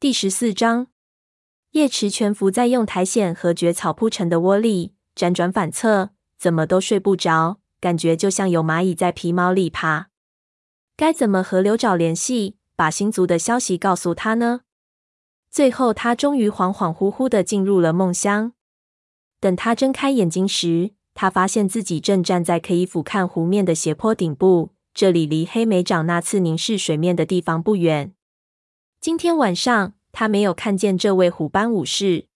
第十四章，叶池蜷伏在用苔藓和蕨草铺成的窝里，辗转反侧，怎么都睡不着，感觉就像有蚂蚁在皮毛里爬。该怎么和刘爪联系，把星族的消息告诉他呢？最后，他终于恍恍惚惚地进入了梦乡。等他睁开眼睛时，他发现自己正站在可以俯瞰湖面的斜坡顶部，这里离黑莓长那次凝视水面的地方不远。今天晚上，他没有看见这位虎斑武士。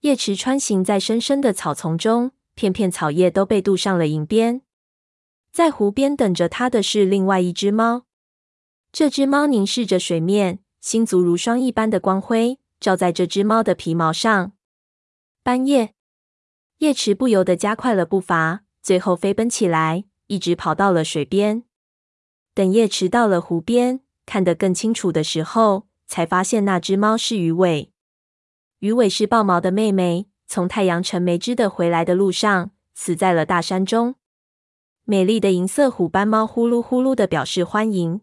叶池穿行在深深的草丛中，片片草叶都被镀上了银边。在湖边等着他的是另外一只猫。这只猫凝视着水面。星族如霜一般的光辉照在这只猫的皮毛上。半夜，叶池不由得加快了步伐，最后飞奔起来，一直跑到了水边。等叶池到了湖边，看得更清楚的时候，才发现那只猫是鱼尾。鱼尾是豹毛的妹妹，从太阳城没织的回来的路上，死在了大山中。美丽的银色虎斑猫呼噜呼噜的表示欢迎。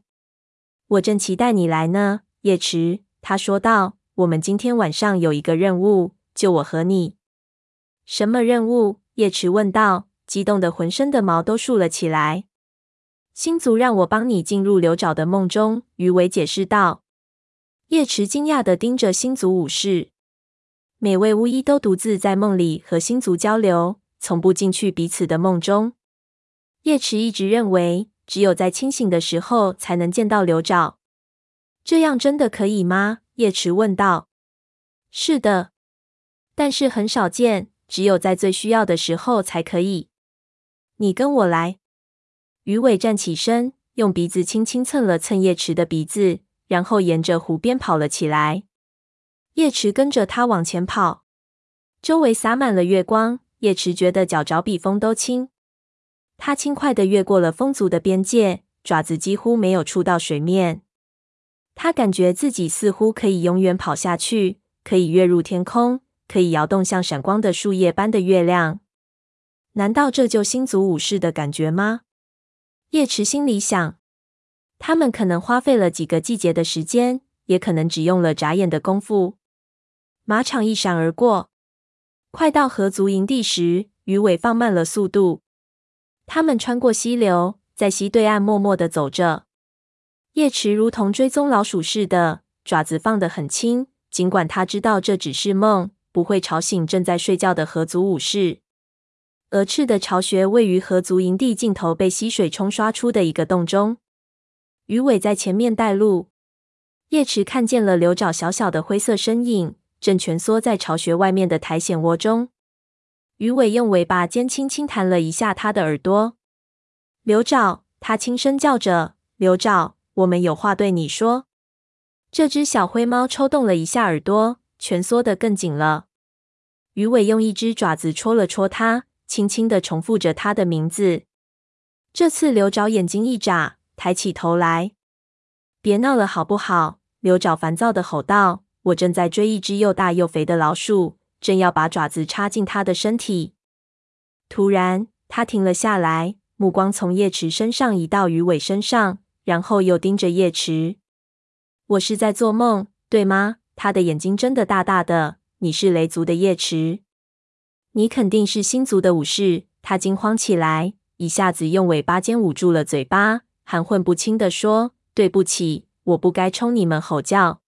我正期待你来呢。叶池，他说道：“我们今天晚上有一个任务，就我和你。”什么任务？叶池问道，激动得浑身的毛都竖了起来。星族让我帮你进入刘爪的梦中，鱼尾解释道。叶池惊讶的盯着星族武士，每位巫医都独自在梦里和星族交流，从不进去彼此的梦中。叶池一直认为，只有在清醒的时候才能见到刘爪。这样真的可以吗？叶池问道。是的，但是很少见，只有在最需要的时候才可以。你跟我来。鱼尾站起身，用鼻子轻轻蹭了蹭叶池的鼻子，然后沿着湖边跑了起来。叶池跟着他往前跑，周围洒满了月光，叶池觉得脚爪比风都轻。他轻快地越过了风族的边界，爪子几乎没有触到水面。他感觉自己似乎可以永远跑下去，可以跃入天空，可以摇动像闪光的树叶般的月亮。难道这就星族武士的感觉吗？叶池心里想。他们可能花费了几个季节的时间，也可能只用了眨眼的功夫。马场一闪而过，快到河族营地时，鱼尾放慢了速度。他们穿过溪流，在溪对岸默默的走着。叶池如同追踪老鼠似的，爪子放得很轻。尽管他知道这只是梦，不会吵醒正在睡觉的河族武士。鹅翅的巢穴位于河族营地尽头被溪水冲刷出的一个洞中。鱼尾在前面带路。叶池看见了刘爪小小的灰色身影，正蜷缩在巢穴外面的苔藓窝中。鱼尾用尾巴尖轻轻弹了一下他的耳朵。刘爪，他轻声叫着：“刘爪。”我们有话对你说。这只小灰猫抽动了一下耳朵，蜷缩得更紧了。鱼尾用一只爪子戳了戳它，轻轻地重复着他的名字。这次刘爪眼睛一眨，抬起头来：“别闹了，好不好？”刘爪烦躁地吼道：“我正在追一只又大又肥的老鼠，正要把爪子插进它的身体。”突然，他停了下来，目光从叶池身上移到鱼尾身上。然后又盯着叶池，我是在做梦，对吗？他的眼睛睁得大大的。你是雷族的叶池，你肯定是星族的武士。他惊慌起来，一下子用尾巴尖捂住了嘴巴，含混不清地说：“对不起，我不该冲你们吼叫。”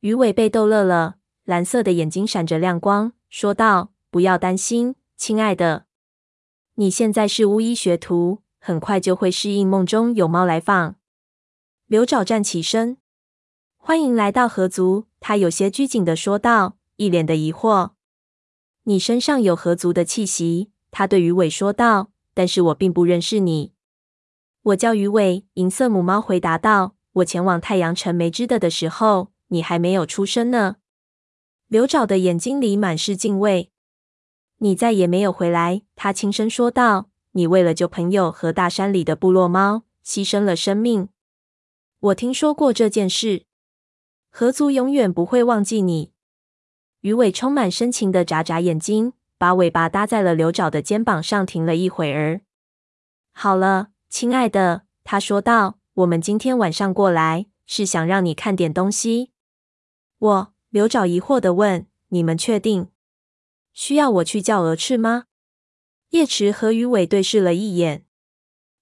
鱼尾被逗乐了，蓝色的眼睛闪着亮光，说道：“不要担心，亲爱的，你现在是巫医学徒。”很快就会适应梦中有猫来访。刘爪站起身，欢迎来到河族。他有些拘谨的说道，一脸的疑惑。你身上有河族的气息，他对鱼尾说道。但是我并不认识你。我叫鱼尾，银色母猫回答道。我前往太阳城没织的的时候，你还没有出生呢。刘爪的眼睛里满是敬畏。你再也没有回来，他轻声说道。你为了救朋友和大山里的部落猫，牺牲了生命。我听说过这件事。河族永远不会忘记你。鱼尾充满深情的眨眨眼睛，把尾巴搭在了刘爪的肩膀上，停了一会儿。好了，亲爱的，他说道，我们今天晚上过来，是想让你看点东西。我，刘爪疑惑地问：“你们确定需要我去叫鹅翅吗？”叶池和鱼尾对视了一眼。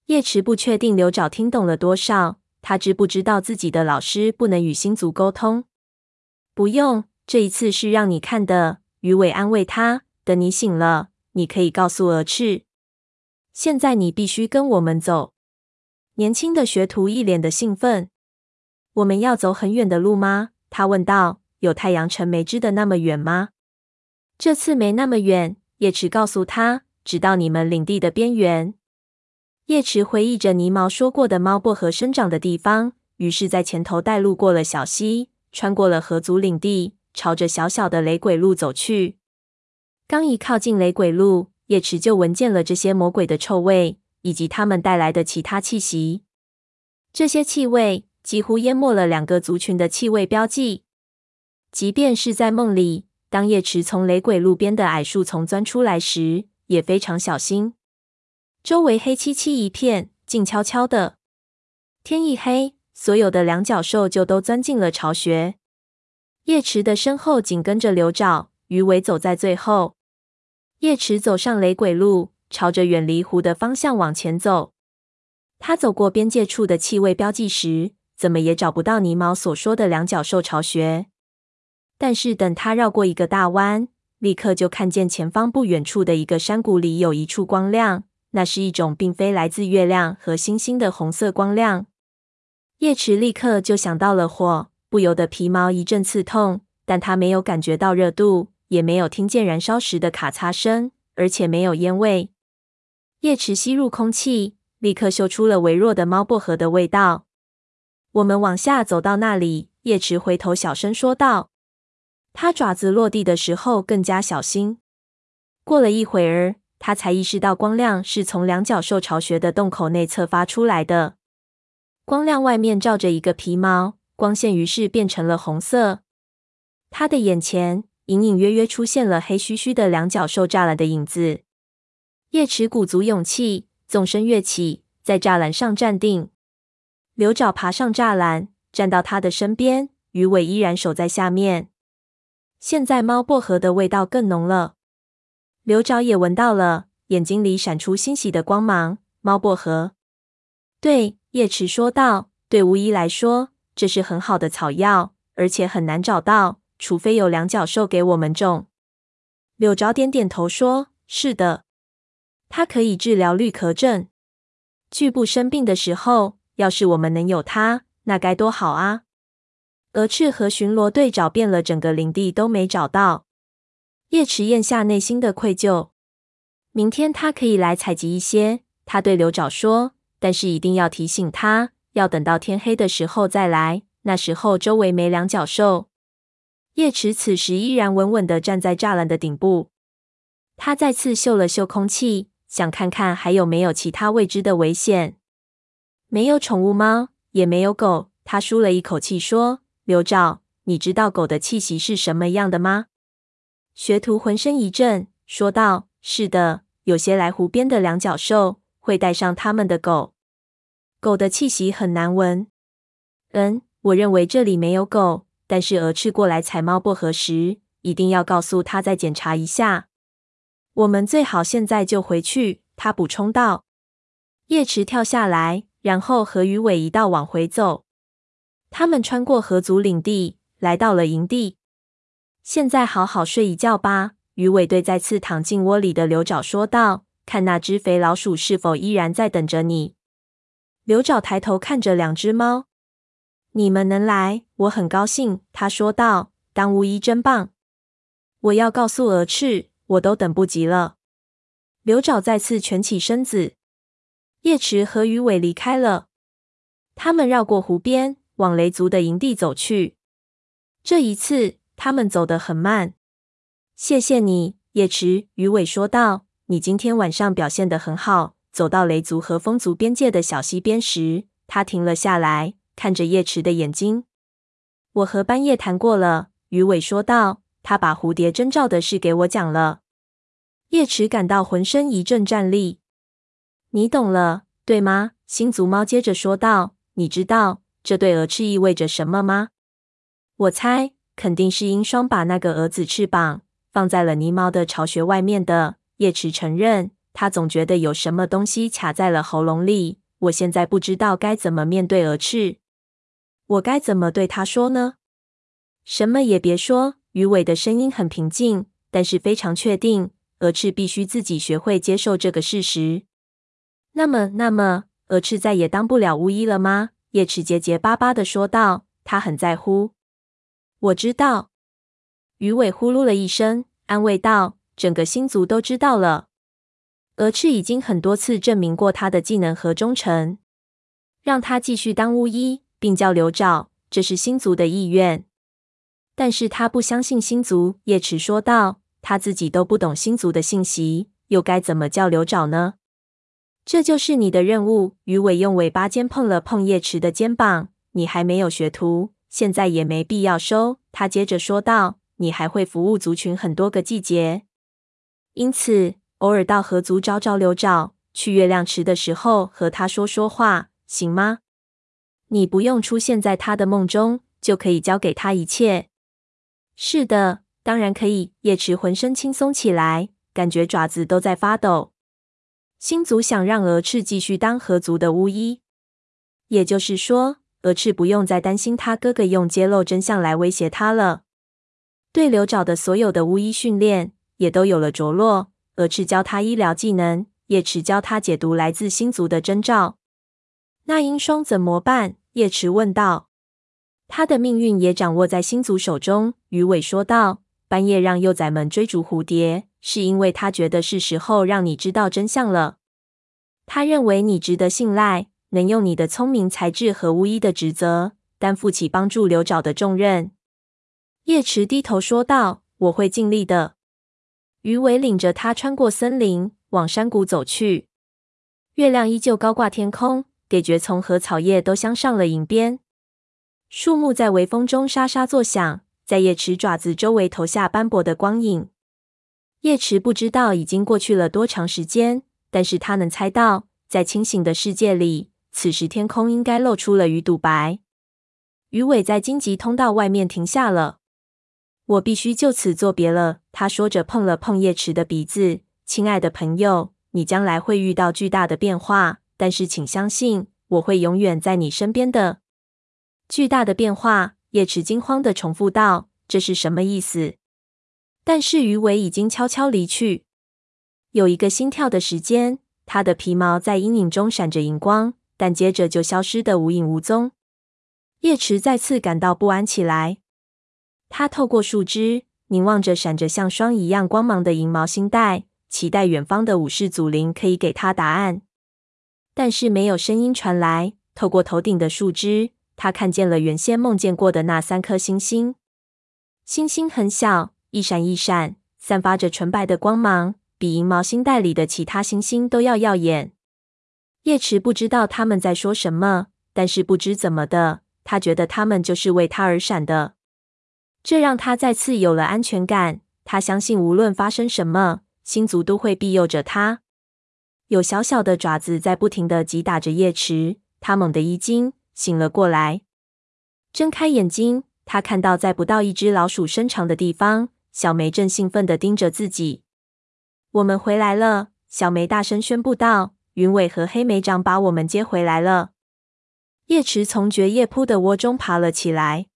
叶池不确定刘爪听懂了多少，他知不知道自己的老师不能与星族沟通？不用，这一次是让你看的。鱼尾安慰他：“等你醒了，你可以告诉鹅翅。现在你必须跟我们走。”年轻的学徒一脸的兴奋。“我们要走很远的路吗？”他问道。“有太阳城没织的那么远吗？”“这次没那么远。”叶池告诉他，“直到你们领地的边缘。”叶池回忆着泥毛说过的猫薄荷生长的地方，于是，在前头带路过了小溪，穿过了河族领地，朝着小小的雷鬼路走去。刚一靠近雷鬼路，叶池就闻见了这些魔鬼的臭味，以及他们带来的其他气息。这些气味几乎淹没了两个族群的气味标记。即便是在梦里，当叶池从雷鬼路边的矮树丛钻出来时，也非常小心。周围黑漆漆一片，静悄悄的。天一黑，所有的两脚兽就都钻进了巢穴。叶池的身后紧跟着刘爪，鱼尾走在最后。叶池走上雷鬼路，朝着远离湖的方向往前走。他走过边界处的气味标记时，怎么也找不到泥毛所说的两脚兽巢穴。但是等他绕过一个大弯，立刻就看见前方不远处的一个山谷里有一处光亮。那是一种并非来自月亮和星星的红色光亮。叶池立刻就想到了火，不由得皮毛一阵刺痛。但他没有感觉到热度，也没有听见燃烧时的咔嚓声，而且没有烟味。叶池吸入空气，立刻嗅出了微弱的猫薄荷的味道。我们往下走到那里，叶池回头小声说道。他爪子落地的时候更加小心。过了一会儿。他才意识到光亮是从两脚兽巢穴的洞口内侧发出来的。光亮外面罩着一个皮毛，光线于是变成了红色。他的眼前隐隐约约出现了黑黢黢的两脚兽栅栏的影子。叶池鼓足勇气，纵身跃起，在栅栏上站定。刘爪爬上栅栏，站到他的身边，鱼尾依然守在下面。现在猫薄荷的味道更浓了。刘爪也闻到了，眼睛里闪出欣喜的光芒。猫薄荷，对，叶池说道。对巫医来说，这是很好的草药，而且很难找到，除非有两脚兽给我们种。柳爪点点头说：“是的，它可以治疗绿壳症。巨部生病的时候，要是我们能有它，那该多好啊！”鹅翅和巡逻队找遍了整个林地，都没找到。叶池咽下内心的愧疚。明天他可以来采集一些，他对刘爪说。但是一定要提醒他，要等到天黑的时候再来。那时候周围没两脚兽。叶池此时依然稳稳地站在栅栏的顶部。他再次嗅了嗅空气，想看看还有没有其他未知的危险。没有宠物猫，也没有狗。他舒了一口气说：“刘照，你知道狗的气息是什么样的吗？”学徒浑身一震，说道：“是的，有些来湖边的两脚兽会带上他们的狗。狗的气息很难闻。嗯，我认为这里没有狗，但是鹅翅过来采猫薄荷时，一定要告诉他再检查一下。我们最好现在就回去。”他补充道。叶池跳下来，然后和鱼尾一道往回走。他们穿过河族领地，来到了营地。现在好好睡一觉吧，鱼尾对再次躺进窝里的刘爪说道：“看那只肥老鼠是否依然在等着你。”刘爪抬头看着两只猫：“你们能来，我很高兴。”他说道：“当巫医真棒，我要告诉鹅翅，我都等不及了。”刘爪再次蜷起身子。叶池和鱼尾离开了，他们绕过湖边，往雷族的营地走去。这一次。他们走得很慢。谢谢你，叶池。鱼尾说道：“你今天晚上表现得很好。”走到雷族和风族边界的小溪边时，他停了下来，看着叶池的眼睛。“我和斑叶谈过了。”鱼尾说道。他把蝴蝶征兆的事给我讲了。叶池感到浑身一阵战栗。“你懂了，对吗？”星族猫接着说道。“你知道这对鹅翅意味着什么吗？”我猜。肯定是鹰双把那个蛾子翅膀放在了泥毛的巢穴外面的。叶池承认，他总觉得有什么东西卡在了喉咙里。我现在不知道该怎么面对鹅翅，我该怎么对他说呢？什么也别说。鱼尾的声音很平静，但是非常确定。鹅翅必须自己学会接受这个事实。那么，那么，鹅翅再也当不了巫医了吗？叶池结结巴巴的说道。他很在乎。我知道。鱼尾呼噜了一声，安慰道：“整个星族都知道了。蛾翅已经很多次证明过他的技能和忠诚，让他继续当巫医，并叫刘爪，这是星族的意愿。但是他不相信星族。”叶池说道。他自己都不懂星族的信息，又该怎么叫刘爪呢？这就是你的任务。鱼尾用尾巴尖碰了碰叶池的肩膀。你还没有学徒，现在也没必要收。他接着说道：“你还会服务族群很多个季节，因此偶尔到河族找找刘爪，去月亮池的时候和他说说话，行吗？你不用出现在他的梦中，就可以交给他一切。”是的。当然可以。叶池浑身轻松起来，感觉爪子都在发抖。星族想让蛾翅继续当河族的巫医，也就是说，蛾翅不用再担心他哥哥用揭露真相来威胁他了。对刘爪的所有的巫医训练也都有了着落。蛾翅教他医疗技能，叶池教他解读来自星族的征兆。那英双怎么办？叶池问道。他的命运也掌握在星族手中。鱼尾说道。半夜让幼崽们追逐蝴蝶，是因为他觉得是时候让你知道真相了。他认为你值得信赖，能用你的聪明才智和巫医的职责，担负起帮助刘爪的重任。叶池低头说道：“我会尽力的。”鱼尾领着他穿过森林，往山谷走去。月亮依旧高挂天空，给蕨丛和草叶都镶上了银边。树木在微风中沙沙作响。在叶池爪子周围投下斑驳的光影。叶池不知道已经过去了多长时间，但是他能猜到，在清醒的世界里，此时天空应该露出了鱼肚白。鱼尾在荆棘通道外面停下了。我必须就此作别了，他说着，碰了碰叶池的鼻子。亲爱的朋友，你将来会遇到巨大的变化，但是请相信，我会永远在你身边的。巨大的变化。叶池惊慌地重复道：“这是什么意思？”但是鱼尾已经悄悄离去。有一个心跳的时间，它的皮毛在阴影中闪着荧光，但接着就消失得无影无踪。叶池再次感到不安起来。他透过树枝凝望着闪着像霜一样光芒的银毛星带，期待远方的武士祖灵可以给他答案。但是没有声音传来。透过头顶的树枝。他看见了原先梦见过的那三颗星星，星星很小，一闪一闪，散发着纯白的光芒，比银毛星带里的其他星星都要耀眼。叶池不知道他们在说什么，但是不知怎么的，他觉得他们就是为他而闪的。这让他再次有了安全感。他相信，无论发生什么，星族都会庇佑着他。有小小的爪子在不停地击打着叶池，他猛地一惊。醒了过来，睁开眼睛，他看到在不到一只老鼠身长的地方，小梅正兴奋地盯着自己。我们回来了，小梅大声宣布道：“云尾和黑莓长把我们接回来了。”叶池从蕨叶铺的窝中爬了起来，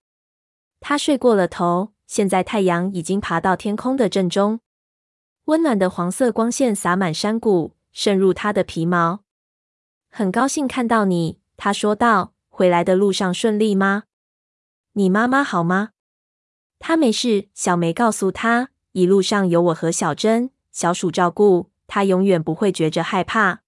他睡过了头。现在太阳已经爬到天空的正中，温暖的黄色光线洒满山谷，渗入他的皮毛。很高兴看到你，他说道。回来的路上顺利吗？你妈妈好吗？她没事。小梅告诉她，一路上有我和小珍、小鼠照顾，她永远不会觉着害怕。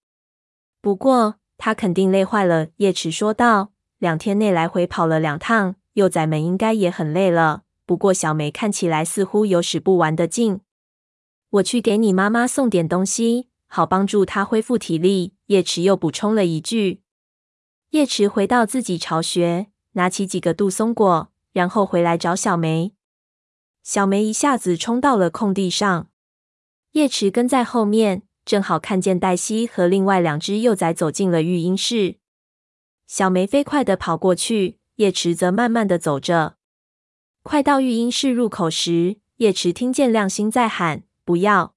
不过，她肯定累坏了。叶池说道：“两天内来回跑了两趟，幼崽们应该也很累了。不过，小梅看起来似乎有使不完的劲。我去给你妈妈送点东西，好帮助她恢复体力。”叶池又补充了一句。叶池回到自己巢穴，拿起几个杜松果，然后回来找小梅。小梅一下子冲到了空地上，叶池跟在后面，正好看见黛西和另外两只幼崽走进了育婴室。小梅飞快地跑过去，叶池则慢慢的走着。快到育婴室入口时，叶池听见亮星在喊：“不要，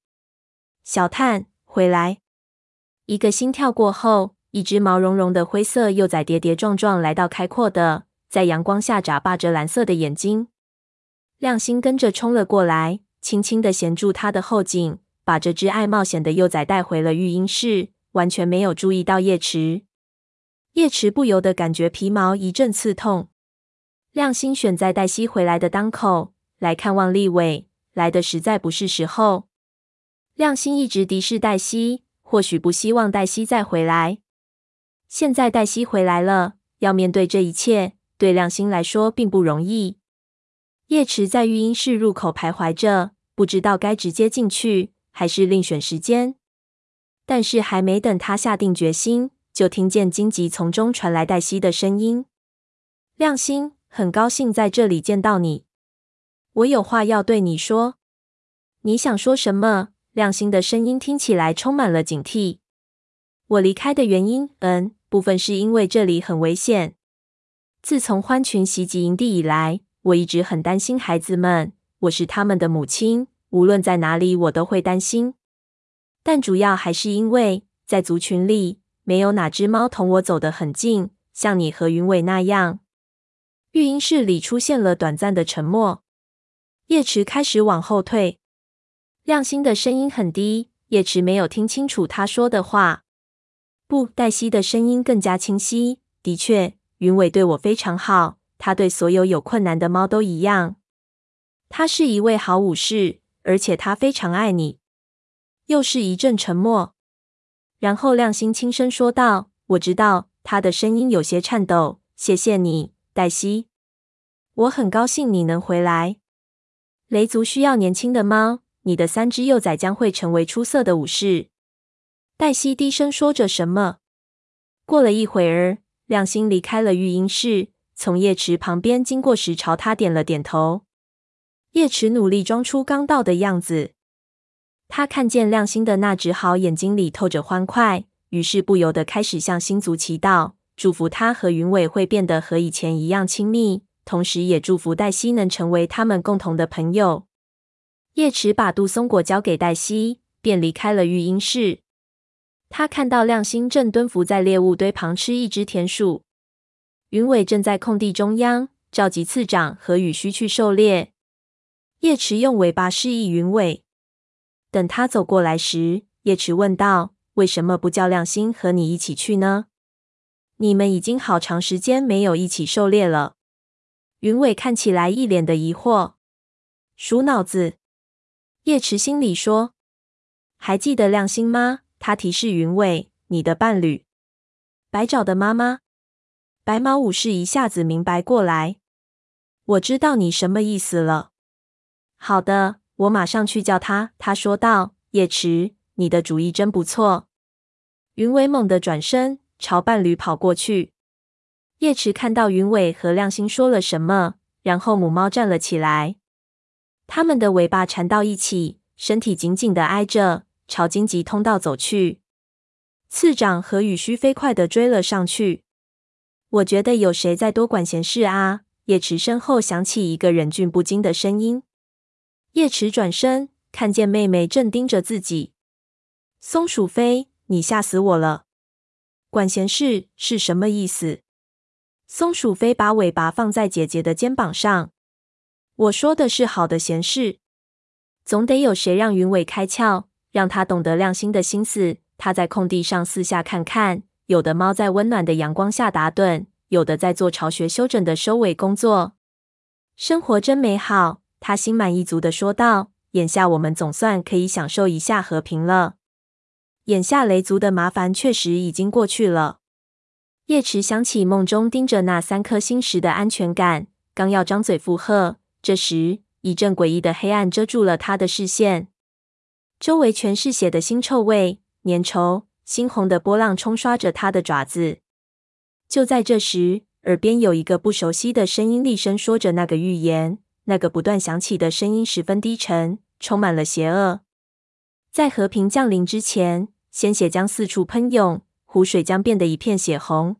小探，回来！”一个心跳过后，一只毛茸茸的灰色幼崽跌跌撞撞来到开阔的，在阳光下眨巴着蓝色的眼睛。亮星跟着冲了过来，轻轻地衔住他的后颈，把这只爱冒险的幼崽带回了育婴室，完全没有注意到叶池。叶池不由得感觉皮毛一阵刺痛。亮星选在黛西回来的当口来看望立伟，来的实在不是时候。亮星一直敌视黛西。或许不希望黛西再回来。现在黛西回来了，要面对这一切，对亮星来说并不容易。叶池在育婴室入口徘徊着，不知道该直接进去，还是另选时间。但是还没等他下定决心，就听见荆棘丛中传来黛西的声音：“亮星，很高兴在这里见到你，我有话要对你说。你想说什么？”亮星的声音听起来充满了警惕。我离开的原因，嗯，部分是因为这里很危险。自从獾群袭击营地以来，我一直很担心孩子们。我是他们的母亲，无论在哪里，我都会担心。但主要还是因为，在族群里，没有哪只猫同我走得很近，像你和云伟那样。育婴室里出现了短暂的沉默。叶池开始往后退。亮星的声音很低，叶池没有听清楚他说的话。不，黛西的声音更加清晰。的确，云伟对我非常好，他对所有有困难的猫都一样。他是一位好武士，而且他非常爱你。又是一阵沉默，然后亮星轻声说道：“我知道。”他的声音有些颤抖。谢谢你，黛西。我很高兴你能回来。雷族需要年轻的猫。你的三只幼崽将会成为出色的武士。黛西低声说着什么。过了一会儿，亮星离开了育婴室，从叶池旁边经过时，朝他点了点头。叶池努力装出刚到的样子。他看见亮星的那只好眼睛里透着欢快，于是不由得开始向星族祈祷，祝福他和云伟会变得和以前一样亲密，同时也祝福黛西能成为他们共同的朋友。叶池把杜松果交给黛西，便离开了育婴室。他看到亮星正蹲伏在猎物堆旁吃一只田鼠，云伟正在空地中央召集次长和羽须去狩猎。叶池用尾巴示意云伟。等他走过来时，叶池问道：“为什么不叫亮星和你一起去呢？你们已经好长时间没有一起狩猎了。”云伟看起来一脸的疑惑，鼠脑子。叶池心里说：“还记得亮星吗？”他提示云伟：“你的伴侣，白爪的妈妈。”白毛武士一下子明白过来：“我知道你什么意思了。”“好的，我马上去叫他。”他说道。“叶池，你的主意真不错。”云伟猛地转身朝伴侣跑过去。叶池看到云伟和亮星说了什么，然后母猫站了起来。他们的尾巴缠到一起，身体紧紧地挨着，朝荆棘通道走去。次长和羽须飞快地追了上去。我觉得有谁在多管闲事啊？叶池身后响起一个忍俊不禁的声音。叶池转身，看见妹妹正盯着自己。松鼠飞，你吓死我了！管闲事是什么意思？松鼠飞把尾巴放在姐姐的肩膀上。我说的是好的闲事，总得有谁让云伟开窍，让他懂得亮心的心思。他在空地上四下看看，有的猫在温暖的阳光下打盹，有的在做巢穴修整的收尾工作。生活真美好，他心满意足地说道。眼下我们总算可以享受一下和平了。眼下雷族的麻烦确实已经过去了。叶池想起梦中盯着那三颗星时的安全感，刚要张嘴附和。这时，一阵诡异的黑暗遮住了他的视线，周围全是血的腥臭味，粘稠、猩红的波浪冲刷着他的爪子。就在这时，耳边有一个不熟悉的声音厉声说着那个预言。那个不断响起的声音十分低沉，充满了邪恶。在和平降临之前，鲜血将四处喷涌，湖水将变得一片血红。